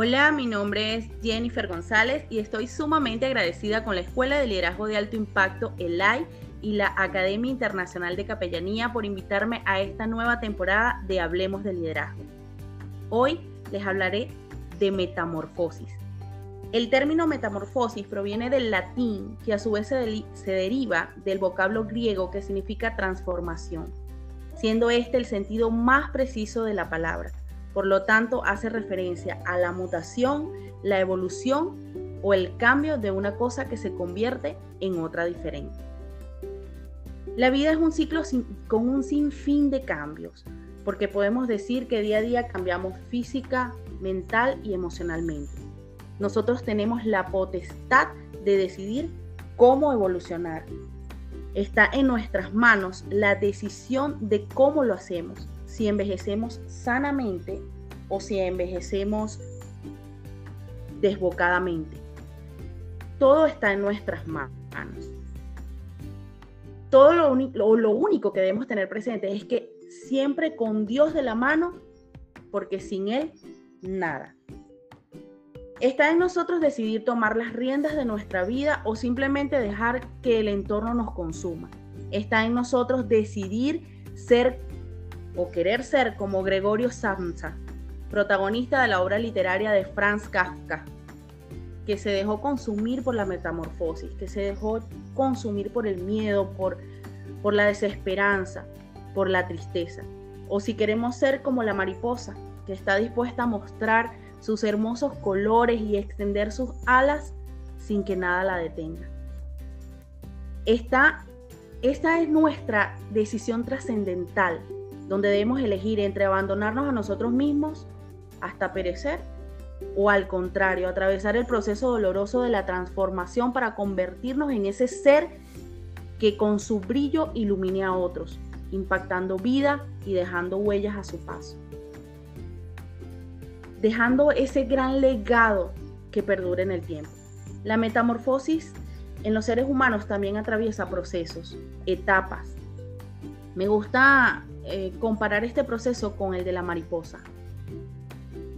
Hola, mi nombre es Jennifer González y estoy sumamente agradecida con la Escuela de Liderazgo de Alto Impacto, ELAI, y la Academia Internacional de Capellanía por invitarme a esta nueva temporada de Hablemos de Liderazgo. Hoy les hablaré de metamorfosis. El término metamorfosis proviene del latín, que a su vez se, se deriva del vocablo griego que significa transformación, siendo este el sentido más preciso de la palabra por lo tanto, hace referencia a la mutación, la evolución o el cambio de una cosa que se convierte en otra diferente. La vida es un ciclo con un sinfín de cambios, porque podemos decir que día a día cambiamos física, mental y emocionalmente. Nosotros tenemos la potestad de decidir cómo evolucionar. Está en nuestras manos la decisión de cómo lo hacemos si envejecemos sanamente o si envejecemos desbocadamente. Todo está en nuestras manos. Todo lo, lo único que debemos tener presente es que siempre con Dios de la mano, porque sin Él, nada. Está en nosotros decidir tomar las riendas de nuestra vida o simplemente dejar que el entorno nos consuma. Está en nosotros decidir ser o querer ser como Gregorio Samsa, protagonista de la obra literaria de Franz Kafka, que se dejó consumir por la metamorfosis, que se dejó consumir por el miedo, por, por la desesperanza, por la tristeza. O si queremos ser como la mariposa, que está dispuesta a mostrar sus hermosos colores y extender sus alas sin que nada la detenga. Esta, esta es nuestra decisión trascendental donde debemos elegir entre abandonarnos a nosotros mismos hasta perecer o al contrario, atravesar el proceso doloroso de la transformación para convertirnos en ese ser que con su brillo ilumine a otros, impactando vida y dejando huellas a su paso. Dejando ese gran legado que perdure en el tiempo. La metamorfosis en los seres humanos también atraviesa procesos, etapas. Me gusta eh, comparar este proceso con el de la mariposa,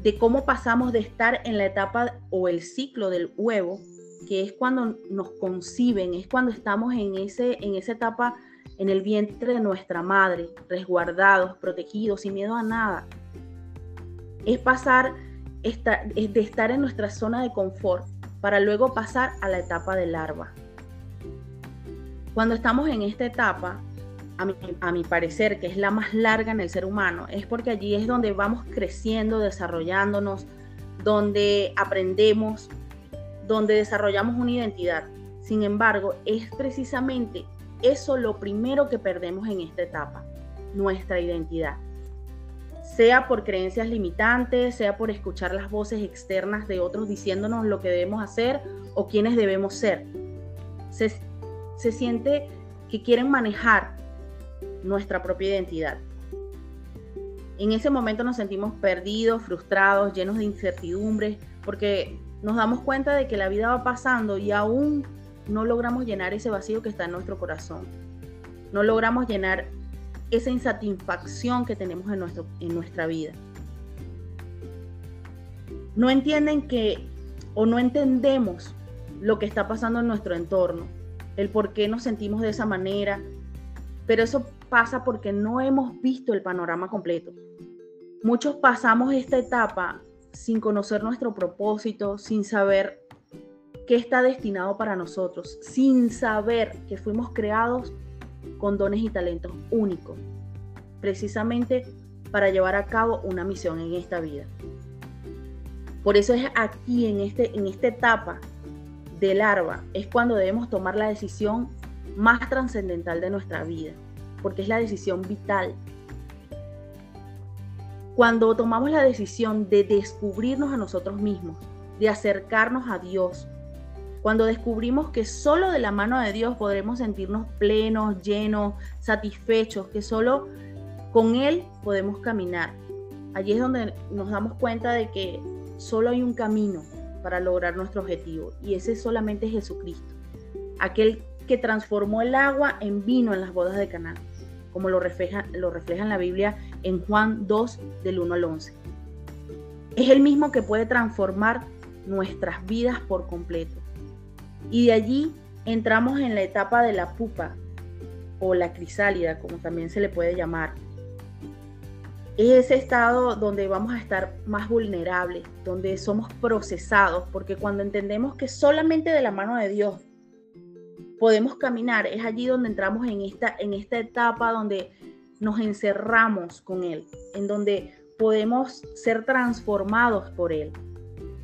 de cómo pasamos de estar en la etapa o el ciclo del huevo, que es cuando nos conciben, es cuando estamos en, ese, en esa etapa en el vientre de nuestra madre, resguardados, protegidos, sin miedo a nada. Es pasar de estar en nuestra zona de confort para luego pasar a la etapa de larva. Cuando estamos en esta etapa, a mi, parecer, que es la más larga en el ser humano, es porque allí es donde vamos creciendo, desarrollándonos, donde aprendemos, donde desarrollamos una identidad. Sin embargo, es precisamente eso lo primero que perdemos en esta etapa, nuestra identidad. Sea por creencias limitantes, sea por escuchar las voces externas de otros diciéndonos lo que debemos hacer o quiénes debemos ser. Se, se siente que quieren manejar nuestra propia identidad. En ese momento nos sentimos perdidos, frustrados, llenos de incertidumbres, porque nos damos cuenta de que la vida va pasando y aún no logramos llenar ese vacío que está en nuestro corazón. No logramos llenar esa insatisfacción que tenemos en, nuestro, en nuestra vida. No entienden que o no entendemos lo que está pasando en nuestro entorno, el por qué nos sentimos de esa manera, pero eso pasa porque no hemos visto el panorama completo. Muchos pasamos esta etapa sin conocer nuestro propósito, sin saber qué está destinado para nosotros, sin saber que fuimos creados con dones y talentos únicos, precisamente para llevar a cabo una misión en esta vida. Por eso es aquí, en, este, en esta etapa de larva, es cuando debemos tomar la decisión más trascendental de nuestra vida, porque es la decisión vital. Cuando tomamos la decisión de descubrirnos a nosotros mismos, de acercarnos a Dios, cuando descubrimos que solo de la mano de Dios podremos sentirnos plenos, llenos, satisfechos, que solo con Él podemos caminar. Allí es donde nos damos cuenta de que solo hay un camino para lograr nuestro objetivo y ese solamente es Jesucristo, aquel que transformó el agua en vino en las bodas de Canaán, como lo refleja, lo refleja en la Biblia en Juan 2 del 1 al 11. Es el mismo que puede transformar nuestras vidas por completo. Y de allí entramos en la etapa de la pupa o la crisálida, como también se le puede llamar, es ese estado donde vamos a estar más vulnerables, donde somos procesados, porque cuando entendemos que solamente de la mano de Dios podemos caminar, es allí donde entramos en esta, en esta etapa donde nos encerramos con Él, en donde podemos ser transformados por Él,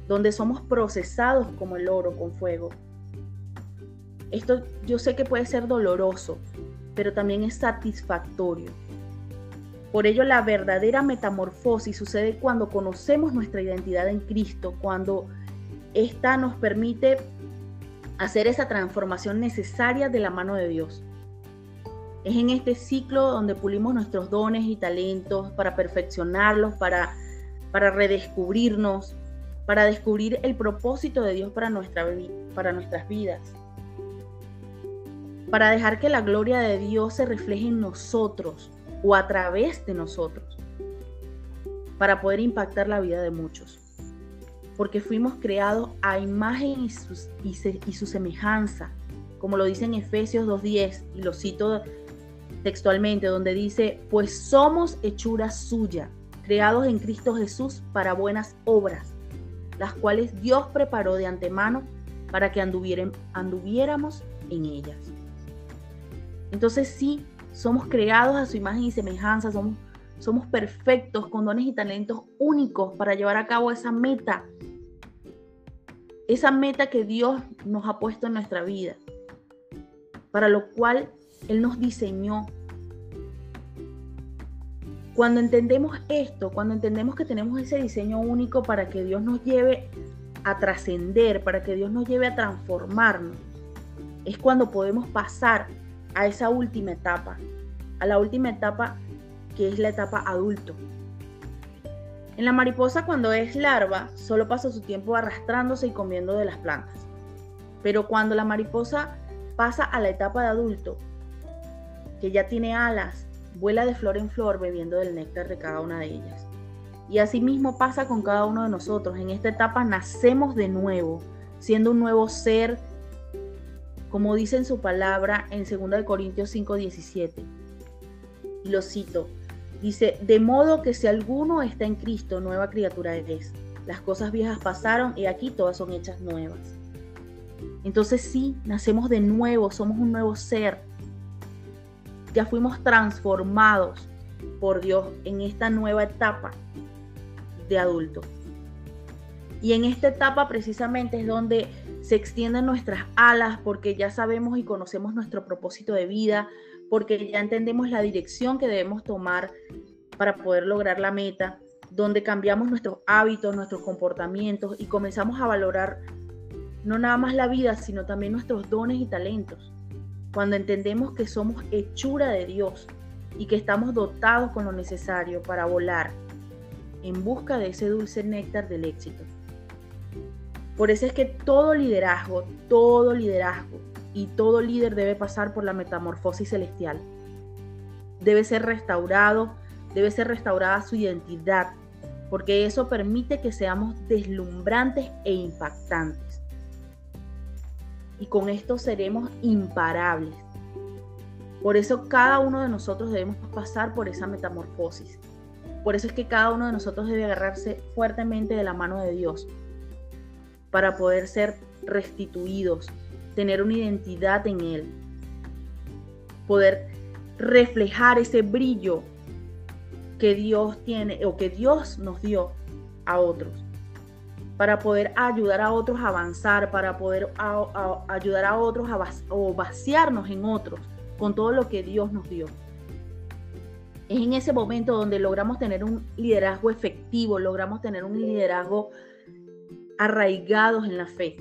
donde somos procesados como el oro con fuego. Esto yo sé que puede ser doloroso, pero también es satisfactorio por ello, la verdadera metamorfosis sucede cuando conocemos nuestra identidad en Cristo, cuando ésta nos permite hacer esa transformación necesaria de la mano de Dios. Es en este ciclo donde pulimos nuestros dones y talentos para perfeccionarlos, para, para redescubrirnos, para descubrir el propósito de Dios para, nuestra, para nuestras vidas, para dejar que la gloria de Dios se refleje en nosotros, o a través de nosotros para poder impactar la vida de muchos. Porque fuimos creados a imagen y su, semejanza, como lo dice en Efesios 2.10, y lo cito textualmente, donde dice, pues somos hechura suya, creados en Cristo Jesús para buenas obras, las cuales Dios preparó de antemano para que anduviéramos en ellas. Entonces sí, somos creados a su imagen y semejanza, somos perfectos con dones y talentos únicos para llevar a cabo esa meta, esa meta que Dios nos ha puesto en nuestra vida, para lo cual Él nos diseñó. Cuando entendemos esto, cuando entendemos que tenemos ese diseño único para que Dios nos lleve a trascender, para que Dios nos lleve a transformarnos, es cuando podemos pasar a esa última etapa, a la última etapa que es la etapa adulto. En la mariposa cuando es larva solo pasa su tiempo arrastrándose y comiendo de las plantas. Pero cuando la mariposa pasa a la etapa de adulto, que ya tiene alas, vuela de flor en flor bebiendo del néctar de cada una de ellas. Y así mismo pasa con cada uno de nosotros. En esta etapa nacemos de nuevo, siendo un nuevo ser como dice en su palabra en 2 Corintios 5:17. Lo cito. Dice, de modo que si alguno está en Cristo, nueva criatura es. Las cosas viejas pasaron y aquí todas son hechas nuevas. Entonces sí, nacemos de nuevo, somos un nuevo ser. Ya fuimos transformados por Dios en esta nueva etapa de adulto. Y en esta etapa precisamente es donde se extienden nuestras alas porque ya sabemos y conocemos nuestro propósito de vida, porque ya entendemos la dirección que debemos tomar para poder lograr la meta, donde cambiamos nuestros hábitos, nuestros comportamientos y comenzamos a valorar no nada más la vida, sino también nuestros dones y talentos. Cuando entendemos que somos hechura de Dios y que estamos dotados con lo necesario para volar en busca de ese dulce néctar del éxito. Por eso es que todo liderazgo, todo liderazgo y todo líder debe pasar por la metamorfosis celestial. Debe ser restaurado, debe ser restaurada su identidad, porque eso permite que seamos deslumbrantes e impactantes. Y con esto seremos imparables. Por eso cada uno de nosotros debemos pasar por esa metamorfosis. por eso es que cada uno de nosotros debe agarrarse fuertemente de la mano de Dios para poder ser restituidos, tener una identidad en Él, poder reflejar ese brillo que Dios tiene o que Dios nos dio a otros, para poder ayudar a otros a avanzar, para poder ayudar a otros a o vaciarnos en otros con todo lo que Dios nos dio. Es en ese momento donde logramos tener un liderazgo efectivo, logramos tener un liderazgo arraigados en la fe,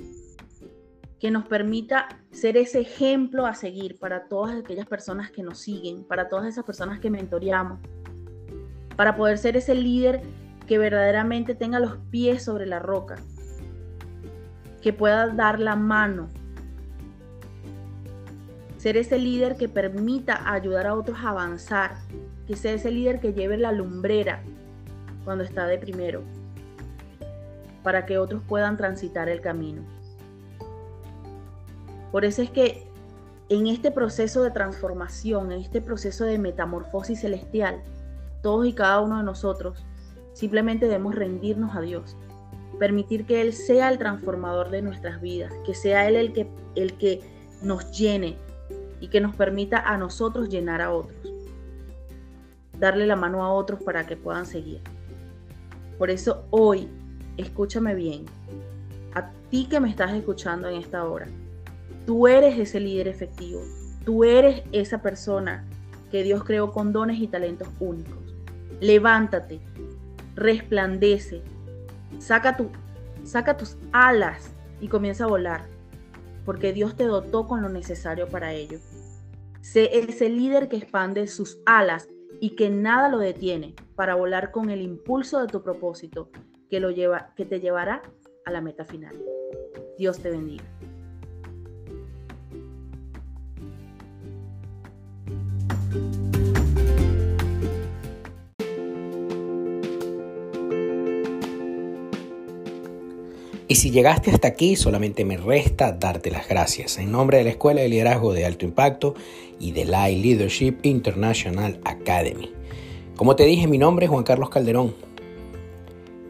que nos permita ser ese ejemplo a seguir para todas aquellas personas que nos siguen, para todas esas personas que mentoreamos, para poder ser ese líder que verdaderamente tenga los pies sobre la roca, que pueda dar la mano, ser ese líder que permita ayudar a otros a avanzar, que sea ese líder que lleve la lumbrera cuando está de primero, para que otros puedan transitar el camino. Por eso es que en este proceso de transformación, en este proceso de metamorfosis celestial, todos y cada uno de nosotros simplemente debemos rendirnos a Dios, permitir que Él sea el transformador de nuestras vidas, que sea Él el que, el que nos llene y que nos permita a nosotros llenar a otros darle la mano a otros para que puedan seguir. Por eso hoy, escúchame bien, a ti que me estás escuchando en esta hora, tú eres ese líder efectivo, tú eres esa persona que Dios creó con dones y talentos únicos. Levántate, resplandece, saca, tu, saca tus alas y comienza a volar, porque Dios te dotó con lo necesario para ello. Sé ese líder que expande sus alas y que nada lo detiene para volar con el impulso de tu propósito que, lo lleva, que te llevará a la meta final. Dios te bendiga. Y si llegaste hasta aquí, solamente me resta darte las gracias en nombre de la Escuela de Liderazgo de Alto Impacto y de la Leadership International Academy. Como te dije, mi nombre es Juan Carlos Calderón.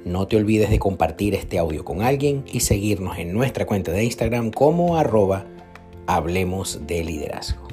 No te olvides de compartir este audio con alguien y seguirnos en nuestra cuenta de Instagram como arroba Hablemos de Liderazgo.